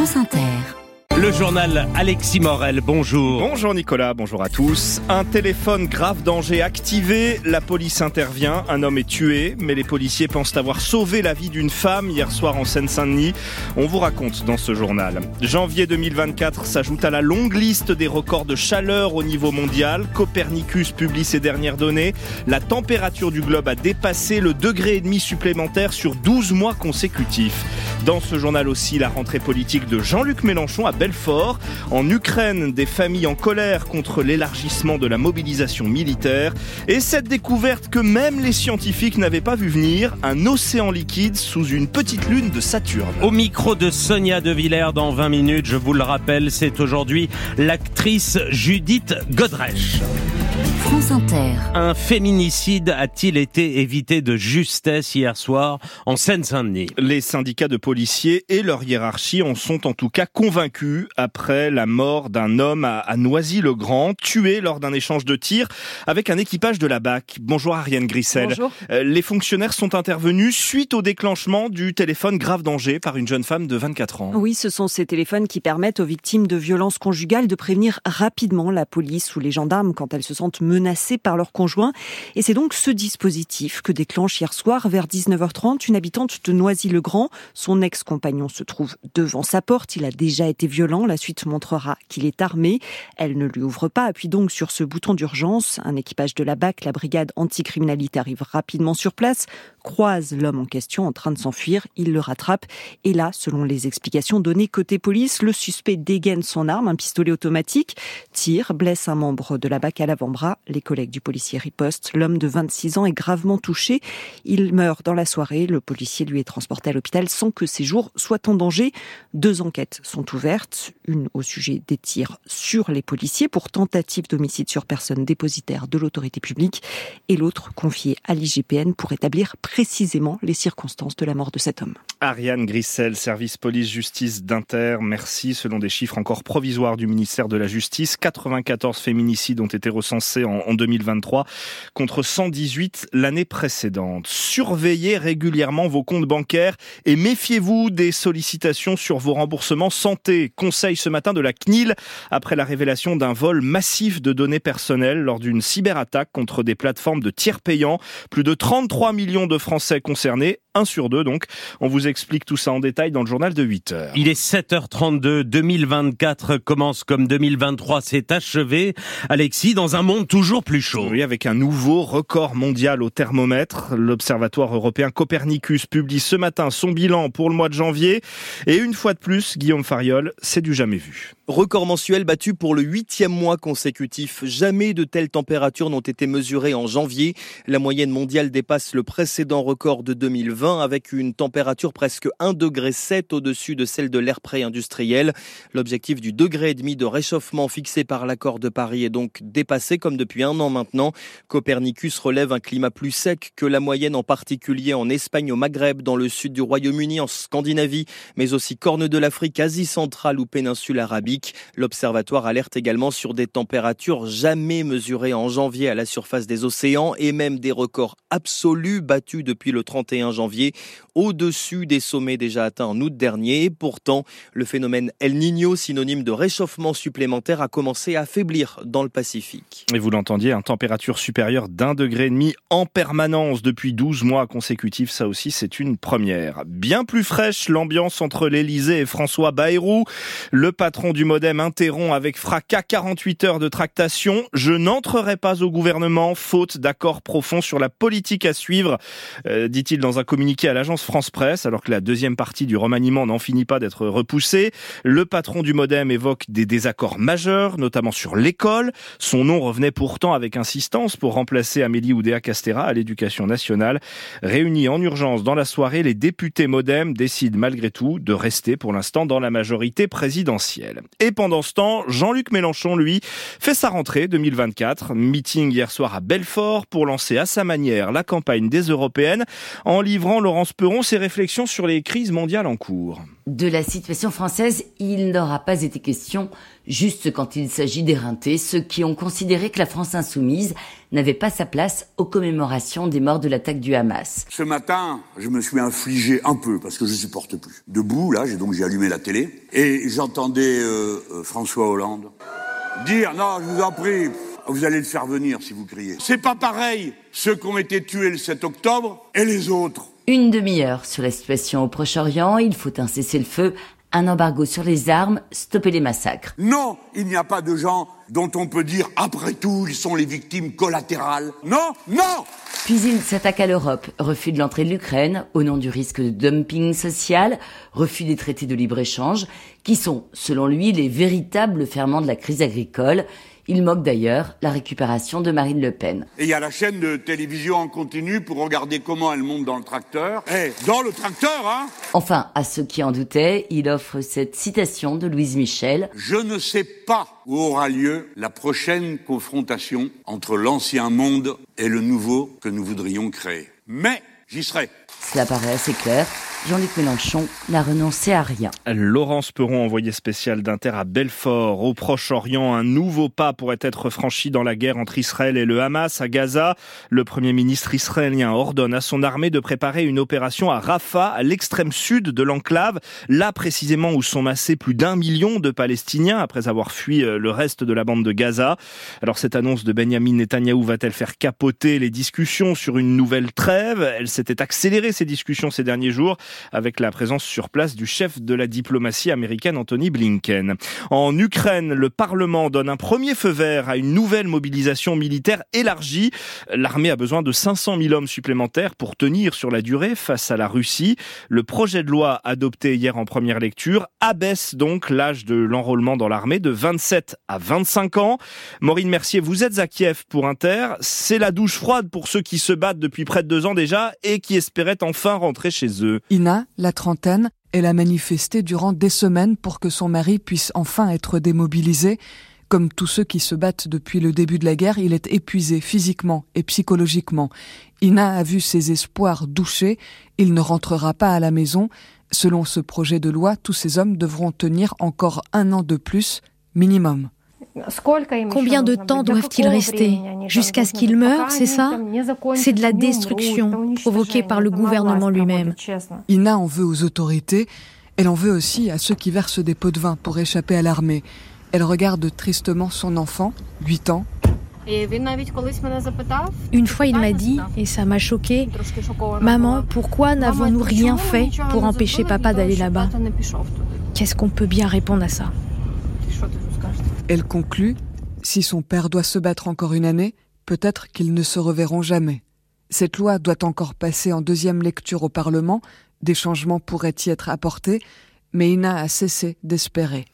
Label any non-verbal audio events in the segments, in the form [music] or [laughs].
France Inter. Le journal Alexis Morel, bonjour. Bonjour Nicolas, bonjour à tous. Un téléphone grave danger activé, la police intervient, un homme est tué, mais les policiers pensent avoir sauvé la vie d'une femme hier soir en Seine-Saint-Denis. On vous raconte dans ce journal. Janvier 2024 s'ajoute à la longue liste des records de chaleur au niveau mondial. Copernicus publie ses dernières données. La température du globe a dépassé le degré et demi supplémentaire sur 12 mois consécutifs. Dans ce journal aussi, la rentrée politique de Jean-Luc Mélenchon à Belfort. En Ukraine, des familles en colère contre l'élargissement de la mobilisation militaire. Et cette découverte que même les scientifiques n'avaient pas vu venir, un océan liquide sous une petite lune de Saturne. Au micro de Sonia De Villers dans 20 minutes, je vous le rappelle, c'est aujourd'hui l'actrice Judith Godrèche. France Inter. Un féminicide a-t-il été évité de justesse hier soir en Seine-Saint-Denis? Les syndicats de policiers et leur hiérarchie en sont en tout cas convaincus après la mort d'un homme à Noisy-le-Grand, tué lors d'un échange de tirs avec un équipage de la BAC. Bonjour Ariane Grissel. Bonjour. Euh, Les fonctionnaires sont intervenus suite au déclenchement du téléphone grave danger par une jeune femme de 24 ans. Oui, ce sont ces téléphones qui permettent aux victimes de violences conjugales de prévenir rapidement la police ou les gendarmes quand elles se sentent menacées par leur conjoint. Et c'est donc ce dispositif que déclenche hier soir vers 19h30 une habitante de Noisy-le-Grand. Son ex-compagnon se trouve devant sa porte. Il a déjà été violent. La suite montrera qu'il est armé. Elle ne lui ouvre pas. Appuie donc sur ce bouton d'urgence. Un équipage de la BAC, la brigade anticriminalité, arrive rapidement sur place, croise l'homme en question en train de s'enfuir. Il le rattrape. Et là, selon les explications données côté police, le suspect dégaine son arme, un pistolet automatique, tire, blesse un membre de la BAC à l'avant-bras. Les collègues du policier ripostent. L'homme de 26 ans est gravement touché. Il meurt dans la soirée. Le policier lui est transporté à l'hôpital sans que ses jours soient en danger. Deux enquêtes sont ouvertes. Une au sujet des tirs sur les policiers pour tentative d'homicide sur personne dépositaire de l'autorité publique et l'autre confiée à l'IGPN pour établir précisément les circonstances de la mort de cet homme. Ariane Grissel, service police-justice d'Inter, merci. Selon des chiffres encore provisoires du ministère de la Justice, 94 féminicides ont été recensés en, en 2023 contre 118 l'année précédente. Surveillez régulièrement vos comptes bancaires et méfiez-vous des sollicitations sur vos remboursements santé. Conseil ce matin de la CNIL après la révélation d'un vol massif de données personnelles lors d'une cyberattaque contre des plateformes de tiers payants. Plus de 33 millions de Français concernés, un sur deux donc. On vous explique tout ça en détail dans le journal de 8 heures. Il est 7h32, 2024 commence comme 2023 s'est achevé. Alexis, dans un monde toujours plus chaud. Oui, avec un nouveau record mondial au thermomètre. L'Observatoire européen Copernicus publie ce matin son bilan pour le mois de janvier. Et une fois de plus, Guillaume Fariol, c'est du jamais vu. Record mensuel battu pour le huitième mois consécutif. Jamais de telles températures n'ont été mesurées en janvier. La moyenne mondiale dépasse le précédent record de 2020 avec une température presque 1,7 degré au-dessus de celle de l'ère pré-industriel. L'objectif du degré et demi de réchauffement fixé par l'accord de Paris est donc dépassé comme depuis un an maintenant. Copernicus relève un climat plus sec que la moyenne en particulier en Espagne, au Maghreb, dans le sud du Royaume-Uni, en Scandinavie, mais aussi corne de l'Afrique, Asie centrale ou péninsule arabique. L'observatoire alerte également sur des températures jamais mesurées en janvier à la surface des océans et même des records absolus battus depuis le 31 janvier, au-dessus des sommets déjà atteints en août dernier. Et pourtant, le phénomène El Niño, synonyme de réchauffement supplémentaire, a commencé à faiblir dans le Pacifique. Et vous l'entendiez, une température supérieure d'un degré et demi en permanence depuis 12 mois consécutifs, ça aussi c'est une première. Bien plus fraîche l'ambiance entre l'Elysée et François Bayrou. Le patron du Modem interrompt avec fracas 48 heures de tractation. Je n'entrerai pas au gouvernement faute d'accord profond sur la politique à suivre, euh, dit-il dans un communiqué à l'agence France Presse, alors que la deuxième partie du remaniement n'en finit pas d'être repoussée. Le patron du Modem évoque des désaccords majeurs, notamment sur l'école. Son nom revenait pourtant avec insistance pour remplacer Amélie Oudéa Castera à l'éducation nationale. Réunis en urgence dans la soirée, les députés Modem décident malgré tout de rester pour l'instant dans la majorité présidentielle. Et pendant ce temps, Jean-Luc Mélenchon, lui, fait sa rentrée 2024. Meeting hier soir à Belfort pour lancer à sa manière la campagne des européennes en livrant Laurence Perron ses réflexions sur les crises mondiales en cours. De la situation française, il n'aura pas été question juste quand il s'agit d'éreinter ceux qui ont considéré que la France insoumise n'avait pas sa place aux commémorations des morts de l'attaque du Hamas. Ce matin, je me suis infligé un peu parce que je supporte plus. Debout, là, j'ai donc j'ai allumé la télé et j'entendais euh, euh, François Hollande dire non, je vous en prie, vous allez le faire venir si vous criez. C'est pas pareil ceux qui ont été tués le 7 octobre et les autres. Une demi-heure sur la situation au Proche-Orient, il faut un cessez-le-feu un embargo sur les armes, stopper les massacres. Non, il n'y a pas de gens dont on peut dire après tout ils sont les victimes collatérales. Non, non Puis il s'attaque à l'Europe, refus de l'entrée de l'Ukraine au nom du risque de dumping social, refus des traités de libre-échange, qui sont, selon lui, les véritables ferments de la crise agricole. Il moque d'ailleurs la récupération de Marine Le Pen. Et il y a la chaîne de télévision en continu pour regarder comment elle monte dans le tracteur. Eh, dans le tracteur, hein Enfin, à ceux qui en doutaient, il offre cette citation de Louise Michel. Je ne sais pas où aura lieu la prochaine confrontation entre l'ancien monde et le nouveau que nous voudrions créer. Mais j'y serai. Cela paraît assez clair. Jean-Luc Mélenchon n'a renoncé à rien. Laurence Perron, envoyé spécial d'Inter à Belfort, au Proche-Orient. Un nouveau pas pourrait être franchi dans la guerre entre Israël et le Hamas à Gaza. Le premier ministre israélien ordonne à son armée de préparer une opération à Rafah, à l'extrême sud de l'enclave, là précisément où sont massés plus d'un million de Palestiniens après avoir fui euh, le reste de la bande de Gaza. Alors cette annonce de Benjamin Netanyahou va-t-elle faire capoter les discussions sur une nouvelle trêve? Elle s'était accélérée ces discussions ces derniers jours avec la présence sur place du chef de la diplomatie américaine Anthony Blinken. En Ukraine, le Parlement donne un premier feu vert à une nouvelle mobilisation militaire élargie. L'armée a besoin de 500 000 hommes supplémentaires pour tenir sur la durée face à la Russie. Le projet de loi adopté hier en première lecture abaisse donc l'âge de l'enrôlement dans l'armée de 27 à 25 ans. Maureen Mercier, vous êtes à Kiev pour Inter. C'est la douche froide pour ceux qui se battent depuis près de deux ans déjà et qui espéraient enfin rentrer chez eux. Ina, la trentaine, elle a manifesté durant des semaines pour que son mari puisse enfin être démobilisé. Comme tous ceux qui se battent depuis le début de la guerre, il est épuisé physiquement et psychologiquement. Ina a vu ses espoirs douchés. Il ne rentrera pas à la maison. Selon ce projet de loi, tous ces hommes devront tenir encore un an de plus, minimum. Combien de temps doivent-ils rester? Jusqu'à ce qu'ils meurent, c'est ça? C'est de la destruction provoquée par le gouvernement lui-même. Ina en veut aux autorités, elle en veut aussi à ceux qui versent des pots de vin pour échapper à l'armée. Elle regarde tristement son enfant, 8 ans. Une fois, il m'a dit, et ça m'a choqué, Maman, pourquoi n'avons-nous rien fait pour empêcher papa d'aller là-bas Qu'est-ce qu'on peut bien répondre à ça? Elle conclut, si son père doit se battre encore une année, peut-être qu'ils ne se reverront jamais. Cette loi doit encore passer en deuxième lecture au Parlement, des changements pourraient y être apportés, mais Ina a cessé d'espérer.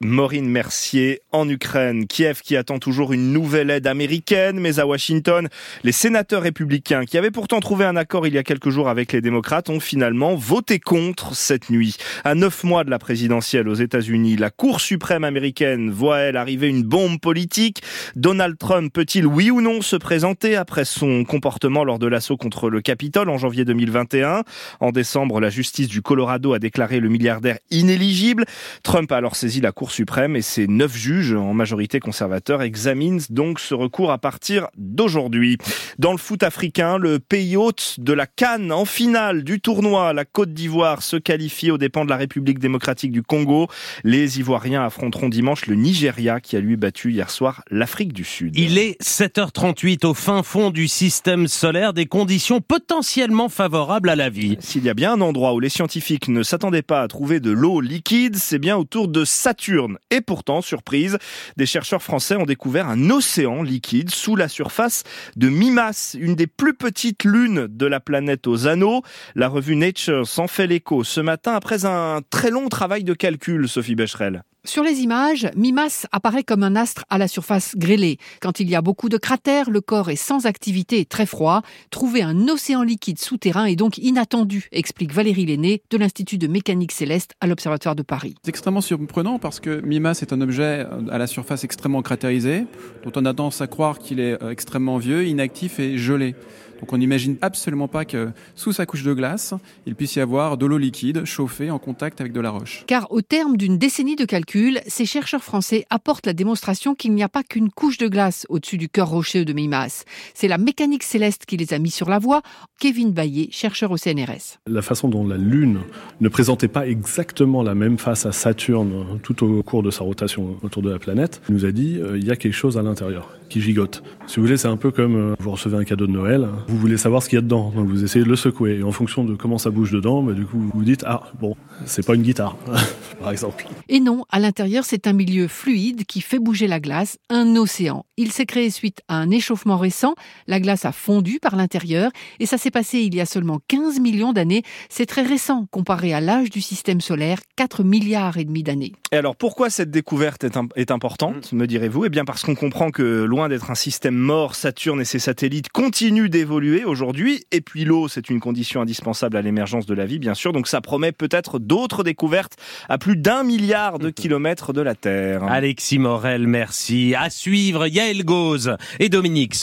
Maureen Mercier en Ukraine. Kiev qui attend toujours une nouvelle aide américaine, mais à Washington, les sénateurs républicains qui avaient pourtant trouvé un accord il y a quelques jours avec les démocrates ont finalement voté contre cette nuit. À neuf mois de la présidentielle aux États-Unis, la Cour suprême américaine voit elle arriver une bombe politique. Donald Trump peut-il oui ou non se présenter après son comportement lors de l'assaut contre le Capitole en janvier 2021 En décembre, la justice du Colorado a déclaré le milliardaire inéligible. Trump a alors saisi la Cour suprême et ses neuf juges, en majorité conservateurs, examinent donc ce recours à partir d'aujourd'hui. Dans le foot africain, le pays hôte de la Cannes en finale du tournoi, la Côte d'Ivoire se qualifie aux dépens de la République démocratique du Congo. Les Ivoiriens affronteront dimanche le Nigeria qui a lui battu hier soir l'Afrique du Sud. Il est 7h38 au fin fond du système solaire, des conditions potentiellement favorables à la vie. S'il y a bien un endroit où les scientifiques ne s'attendaient pas à trouver de l'eau liquide, c'est bien autour de Saturne. Et pourtant, surprise, des chercheurs français ont découvert un océan liquide sous la surface de Mimas, une des plus petites lunes de la planète aux anneaux. La revue Nature s'en fait l'écho ce matin après un très long travail de calcul, Sophie Becherel. Sur les images, Mimas apparaît comme un astre à la surface grêlée. Quand il y a beaucoup de cratères, le corps est sans activité et très froid. Trouver un océan liquide souterrain est donc inattendu, explique Valérie Lenné de l'Institut de mécanique céleste à l'Observatoire de Paris. C'est extrêmement surprenant parce que Mimas est un objet à la surface extrêmement cratérisée, dont on a tendance à croire qu'il est euh, extrêmement vieux, inactif et gelé. Donc on n'imagine absolument pas que sous sa couche de glace, il puisse y avoir de l'eau liquide chauffée en contact avec de la roche. Car au terme d'une décennie de calculs, ces chercheurs français apportent la démonstration qu'il n'y a pas qu'une couche de glace au-dessus du cœur rocheux de Mimas. C'est la mécanique céleste qui les a mis sur la voie. Kevin Baillet, chercheur au CNRS. La façon dont la Lune ne présentait pas exactement la même face à Saturne tout au cours de sa rotation autour de la planète, nous a dit euh, il y a quelque chose à l'intérieur qui gigote. Si vous voulez, c'est un peu comme euh, vous recevez un cadeau de Noël, vous voulez savoir ce qu'il y a dedans, donc vous essayez de le secouer. Et en fonction de comment ça bouge dedans, bah, du coup, vous vous dites ah bon, c'est pas une guitare, [laughs] par exemple. Et non, à l'intérieur, c'est un milieu fluide qui fait bouger la glace, un océan. Il s'est créé suite à un échauffement récent. La glace a fondu par l'intérieur et ça s'est passé il y a seulement 15 millions d'années. C'est très récent comparé à l'âge du système solaire, 4 milliards et demi d'années. Et alors pourquoi cette découverte est, est importante, me direz-vous? Eh bien parce qu'on comprend que loin d'être un système mort, Saturne et ses satellites continuent d'évoluer aujourd'hui. Et puis l'eau, c'est une condition indispensable à l'émergence de la vie, bien sûr. Donc ça promet peut-être d'autres découvertes à plus d'un milliard de kilomètres de la Terre. Alexis Morel, merci. À suivre Yael Gauze et Dominique